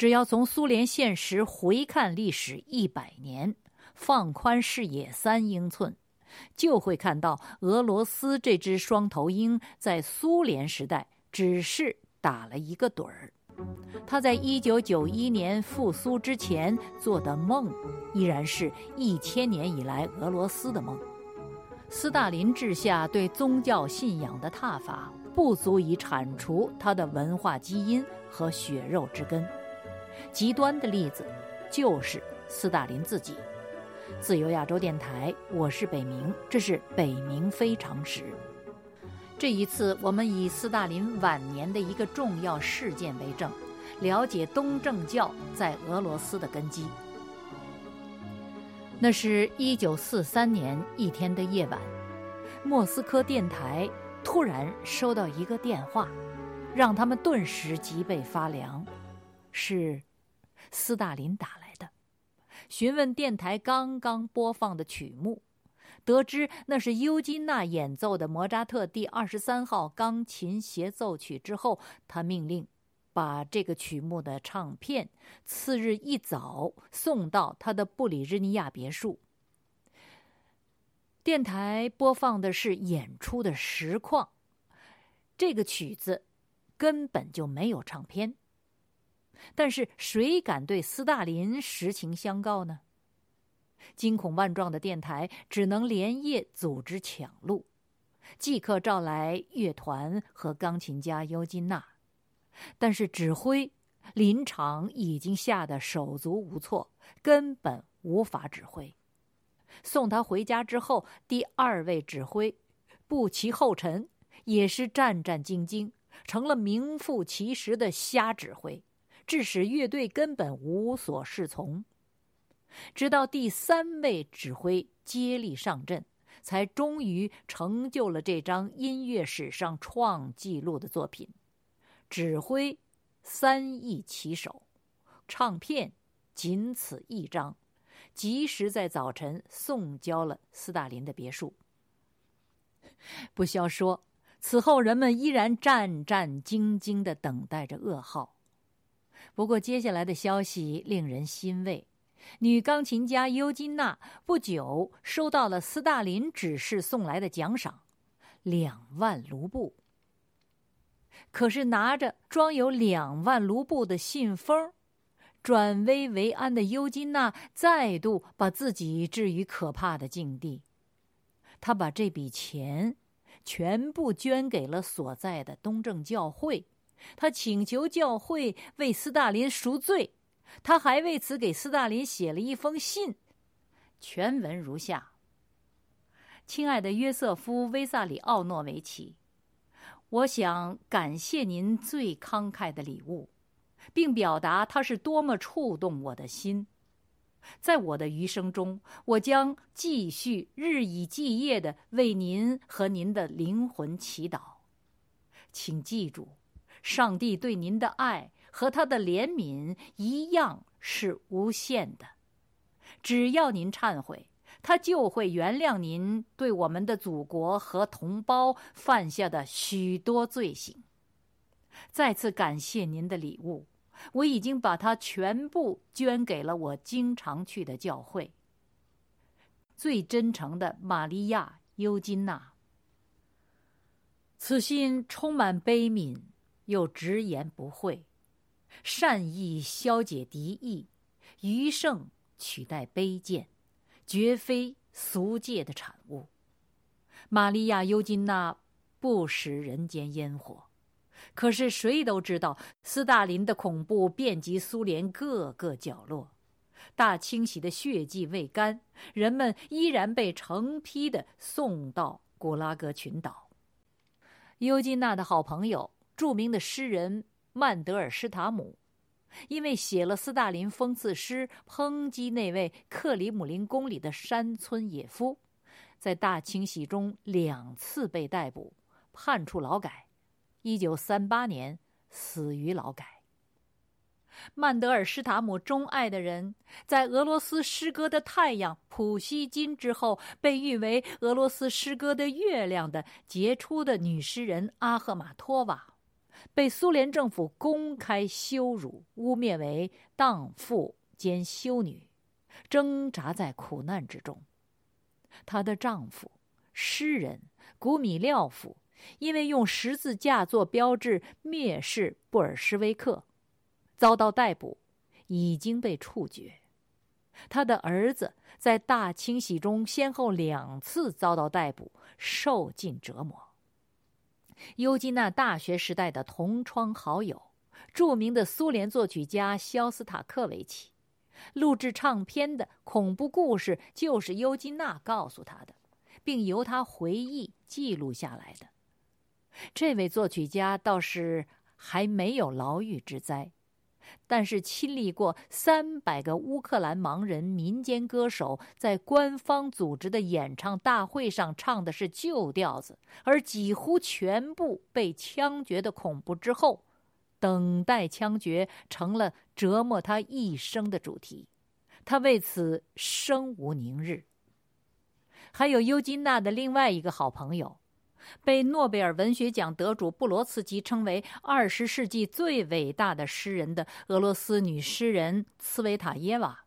只要从苏联现实回看历史一百年，放宽视野三英寸，就会看到俄罗斯这只双头鹰在苏联时代只是打了一个盹儿。他在一九九一年复苏之前做的梦，依然是一千年以来俄罗斯的梦。斯大林治下对宗教信仰的踏法，不足以铲除他的文化基因和血肉之根。极端的例子，就是斯大林自己。自由亚洲电台，我是北明，这是北明非常时。这一次，我们以斯大林晚年的一个重要事件为证，了解东正教在俄罗斯的根基。那是一九四三年一天的夜晚，莫斯科电台突然收到一个电话，让他们顿时脊背发凉，是。斯大林打来的，询问电台刚刚播放的曲目，得知那是尤金娜演奏的莫扎特第二十三号钢琴协奏曲之后，他命令把这个曲目的唱片次日一早送到他的布里日尼亚别墅。电台播放的是演出的实况，这个曲子根本就没有唱片。但是谁敢对斯大林实情相告呢？惊恐万状的电台只能连夜组织抢录，即刻召来乐团和钢琴家尤金娜。但是指挥林场已经吓得手足无措，根本无法指挥。送他回家之后，第二位指挥步其后尘，也是战战兢兢，成了名副其实的瞎指挥。致使乐队根本无所适从，直到第三位指挥接力上阵，才终于成就了这张音乐史上创纪录的作品。指挥三易其手，唱片仅此一张，及时在早晨送交了斯大林的别墅。不消说，此后人们依然战战兢兢的等待着噩耗。不过，接下来的消息令人欣慰：女钢琴家尤金娜不久收到了斯大林指示送来的奖赏——两万卢布。可是，拿着装有两万卢布的信封，转危为安的尤金娜再度把自己置于可怕的境地。她把这笔钱全部捐给了所在的东正教会。他请求教会为斯大林赎罪，他还为此给斯大林写了一封信，全文如下：“亲爱的约瑟夫·威萨里奥诺维奇，我想感谢您最慷慨的礼物，并表达它是多么触动我的心。在我的余生中，我将继续日以继夜的为您和您的灵魂祈祷。请记住。”上帝对您的爱和他的怜悯一样是无限的，只要您忏悔，他就会原谅您对我们的祖国和同胞犯下的许多罪行。再次感谢您的礼物，我已经把它全部捐给了我经常去的教会。最真诚的玛利亚·尤金娜。此信充满悲悯。又直言不讳，善意消解敌意，余胜取代卑贱，绝非俗界的产物。玛利亚·尤金娜不食人间烟火，可是谁都知道，斯大林的恐怖遍及苏联各个角落，大清洗的血迹未干，人们依然被成批的送到古拉格群岛。尤金娜的好朋友。著名的诗人曼德尔施塔姆，因为写了斯大林讽刺诗，抨击那位克里姆林宫里的山村野夫，在大清洗中两次被逮捕，判处劳改，一九三八年死于劳改。曼德尔施塔姆钟爱的人，在俄罗斯诗歌的太阳普希金之后，被誉为俄罗斯诗歌的月亮的杰出的女诗人阿赫玛托娃。被苏联政府公开羞辱、污蔑为荡妇兼修女，挣扎在苦难之中。她的丈夫，诗人古米廖夫，因为用十字架做标志蔑视布尔什维克，遭到逮捕，已经被处决。他的儿子在大清洗中先后两次遭到逮捕，受尽折磨。尤金娜大学时代的同窗好友，著名的苏联作曲家肖斯塔科维奇，录制唱片的恐怖故事就是尤金娜告诉他的，并由他回忆记录下来的。这位作曲家倒是还没有牢狱之灾。但是亲历过三百个乌克兰盲人民间歌手在官方组织的演唱大会上唱的是旧调子，而几乎全部被枪决的恐怖之后，等待枪决成了折磨他一生的主题，他为此生无宁日。还有尤金娜的另外一个好朋友。被诺贝尔文学奖得主布罗茨基称为二十世纪最伟大的诗人的俄罗斯女诗人茨维塔耶娃，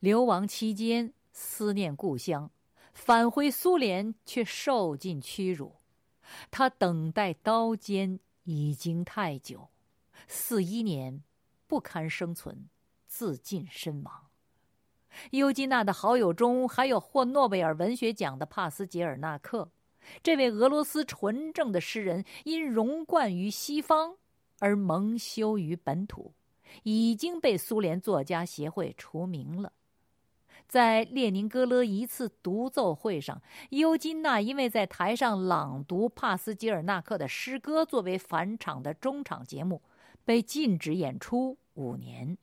流亡期间思念故乡，返回苏联却受尽屈辱。她等待刀尖已经太久，四一年不堪生存，自尽身亡。尤金娜的好友中还有获诺贝尔文学奖的帕斯捷尔纳克。这位俄罗斯纯正的诗人，因荣冠于西方而蒙羞于本土，已经被苏联作家协会除名了。在列宁格勒一次独奏会上，尤金娜因为在台上朗读帕斯捷尔纳克的诗歌作为返场的中场节目，被禁止演出五年。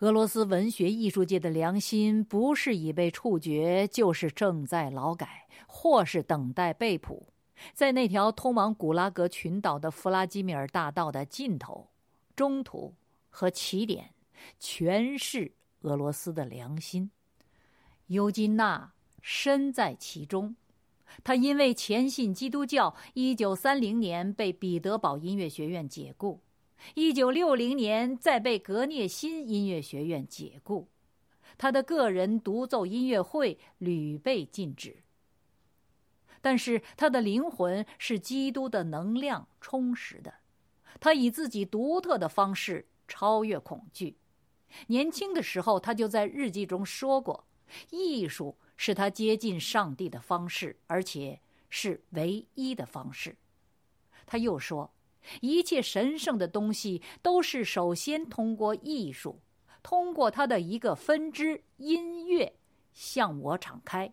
俄罗斯文学艺术界的良心，不是已被处决，就是正在劳改，或是等待被捕。在那条通往古拉格群岛的弗拉基米尔大道的尽头、中途和起点，全是俄罗斯的良心。尤金娜身在其中，他因为虔信基督教，一九三零年被彼得堡音乐学院解雇。一九六零年，再被格涅辛音乐学院解雇，他的个人独奏音乐会屡被禁止。但是他的灵魂是基督的能量充实的，他以自己独特的方式超越恐惧。年轻的时候，他就在日记中说过：“艺术是他接近上帝的方式，而且是唯一的方式。”他又说。一切神圣的东西都是首先通过艺术，通过它的一个分支音乐向我敞开，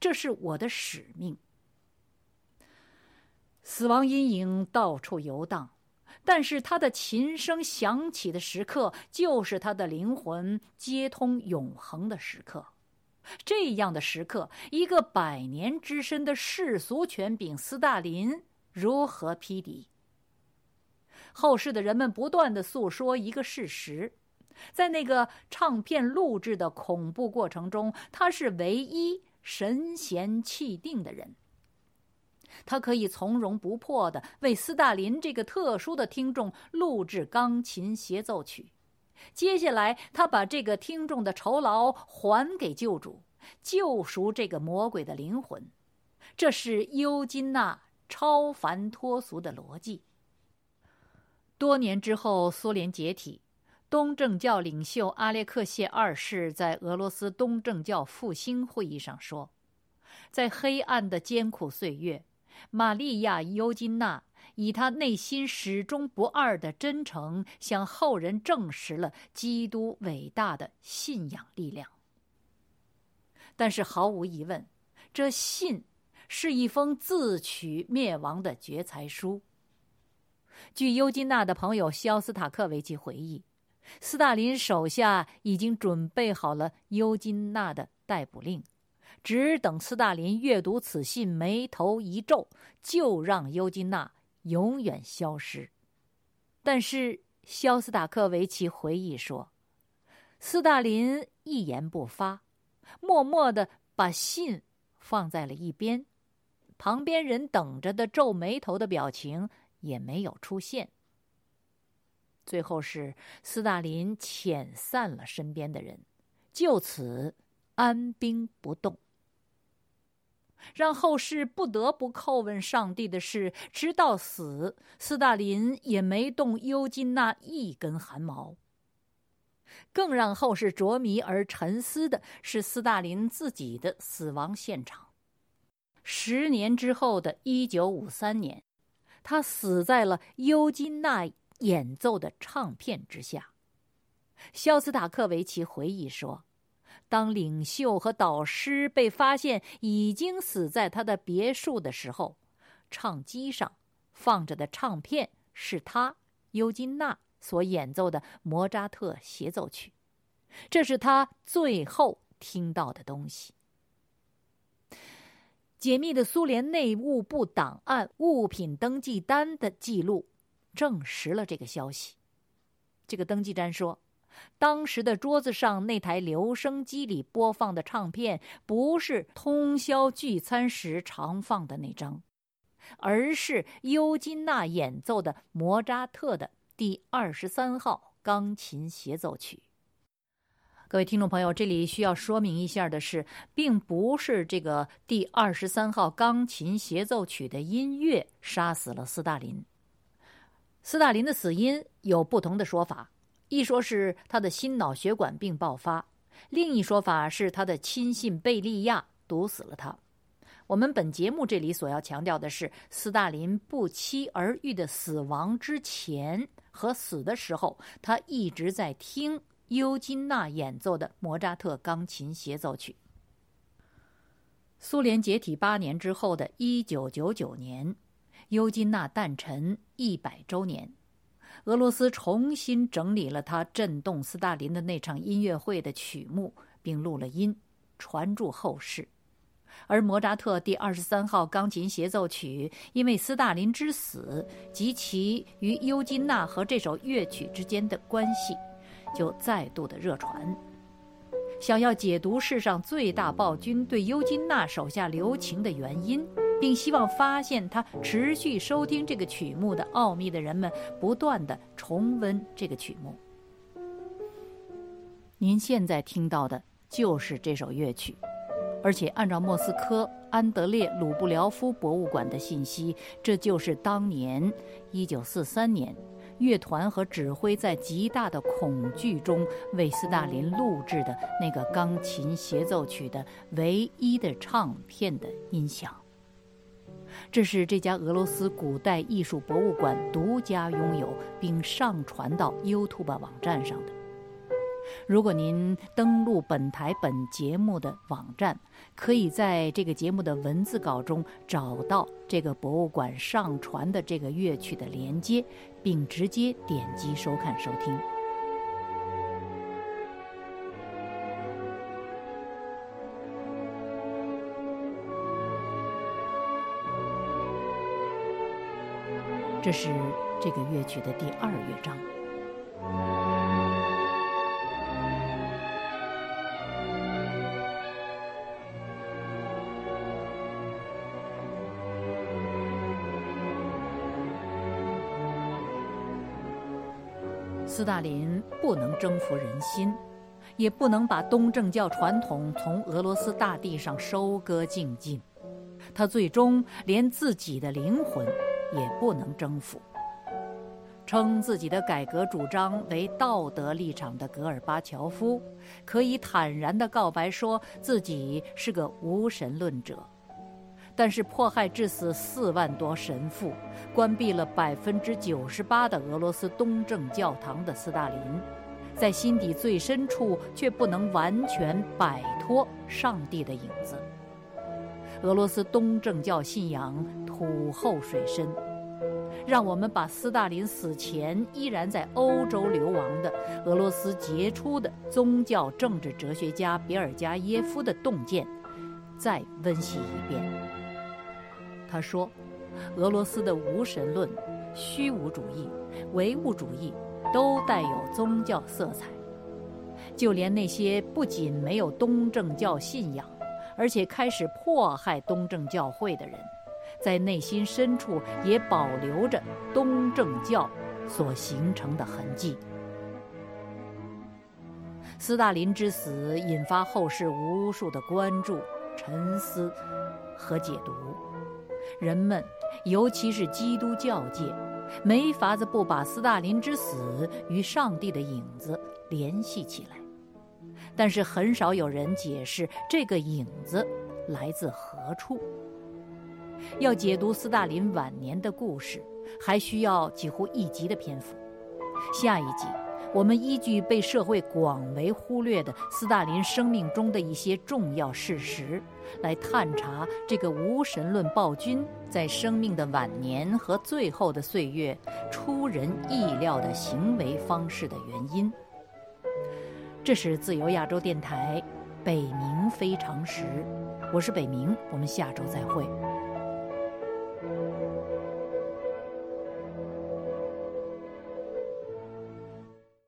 这是我的使命。死亡阴影到处游荡，但是他的琴声响起的时刻，就是他的灵魂接通永恒的时刻。这样的时刻，一个百年之身的世俗权柄斯大林如何匹敌？后世的人们不断的诉说一个事实，在那个唱片录制的恐怖过程中，他是唯一神闲气定的人。他可以从容不迫的为斯大林这个特殊的听众录制钢琴协奏曲。接下来，他把这个听众的酬劳还给救主，救赎这个魔鬼的灵魂。这是尤金娜超凡脱俗的逻辑。多年之后，苏联解体，东正教领袖阿列克谢二世在俄罗斯东正教复兴会议上说：“在黑暗的艰苦岁月，玛利亚·尤金娜以她内心始终不二的真诚，向后人证实了基督伟大的信仰力量。但是毫无疑问，这信是一封自取灭亡的决裁书。”据尤金娜的朋友肖斯塔克维奇回忆，斯大林手下已经准备好了尤金娜的逮捕令，只等斯大林阅读此信，眉头一皱，就让尤金娜永远消失。但是肖斯塔克维奇回忆说，斯大林一言不发，默默的把信放在了一边，旁边人等着的皱眉头的表情。也没有出现。最后是斯大林遣散了身边的人，就此安兵不动。让后世不得不叩问上帝的是，直到死，斯大林也没动尤金娜一根汗毛。更让后世着迷而沉思的是，斯大林自己的死亡现场。十年之后的一九五三年，他死在了尤金娜演奏的唱片之下。肖斯塔科维奇回忆说。当领袖和导师被发现已经死在他的别墅的时候，唱机上放着的唱片是他尤金娜所演奏的莫扎特协奏曲，这是他最后听到的东西。解密的苏联内务部档案物品登记单的记录证实了这个消息。这个登记单说。当时的桌子上那台留声机里播放的唱片，不是通宵聚餐时常放的那张，而是尤金娜演奏的莫扎特的第二十三号钢琴协奏曲。各位听众朋友，这里需要说明一下的是，并不是这个第二十三号钢琴协奏曲的音乐杀死了斯大林。斯大林的死因有不同的说法。一说是他的心脑血管病爆发，另一说法是他的亲信贝利亚毒死了他。我们本节目这里所要强调的是，斯大林不期而遇的死亡之前和死的时候，他一直在听尤金娜演奏的莫扎特钢琴协奏曲。苏联解体八年之后的一九九九年，尤金娜诞辰一百周年。俄罗斯重新整理了他震动斯大林的那场音乐会的曲目，并录了音，传祝后世。而莫扎特第二十三号钢琴协奏曲，因为斯大林之死及其与尤金娜和这首乐曲之间的关系，就再度的热传。想要解读世上最大暴君对尤金娜手下留情的原因。并希望发现他持续收听这个曲目的奥秘的人们，不断的重温这个曲目。您现在听到的就是这首乐曲，而且按照莫斯科安德烈·鲁布廖夫博物馆的信息，这就是当年1943年乐团和指挥在极大的恐惧中为斯大林录制的那个钢琴协奏曲的唯一的唱片的音响。这是这家俄罗斯古代艺术博物馆独家拥有并上传到 YouTube 网站上的。如果您登录本台本节目的网站，可以在这个节目的文字稿中找到这个博物馆上传的这个乐曲的连接，并直接点击收看收听。这是这个乐曲的第二乐章。斯大林不能征服人心，也不能把东正教传统从俄罗斯大地上收割净尽，他最终连自己的灵魂。也不能征服。称自己的改革主张为道德立场的戈尔巴乔夫，可以坦然地告白说自己是个无神论者。但是迫害致死四万多神父，关闭了百分之九十八的俄罗斯东正教堂的斯大林，在心底最深处却不能完全摆脱上帝的影子。俄罗斯东正教信仰土厚水深，让我们把斯大林死前依然在欧洲流亡的俄罗斯杰出的宗教政治哲学家别尔加耶夫的洞见再温习一遍。他说：“俄罗斯的无神论、虚无主义、唯物主义都带有宗教色彩，就连那些不仅没有东正教信仰。”而且开始迫害东正教会的人，在内心深处也保留着东正教所形成的痕迹。斯大林之死引发后世无数的关注、沉思和解读，人们，尤其是基督教界，没法子不把斯大林之死与上帝的影子联系起来。但是很少有人解释这个影子来自何处。要解读斯大林晚年的故事，还需要几乎一集的篇幅。下一集，我们依据被社会广为忽略的斯大林生命中的一些重要事实，来探查这个无神论暴君在生命的晚年和最后的岁月出人意料的行为方式的原因。这是自由亚洲电台，北冥非常时，我是北冥，我们下周再会。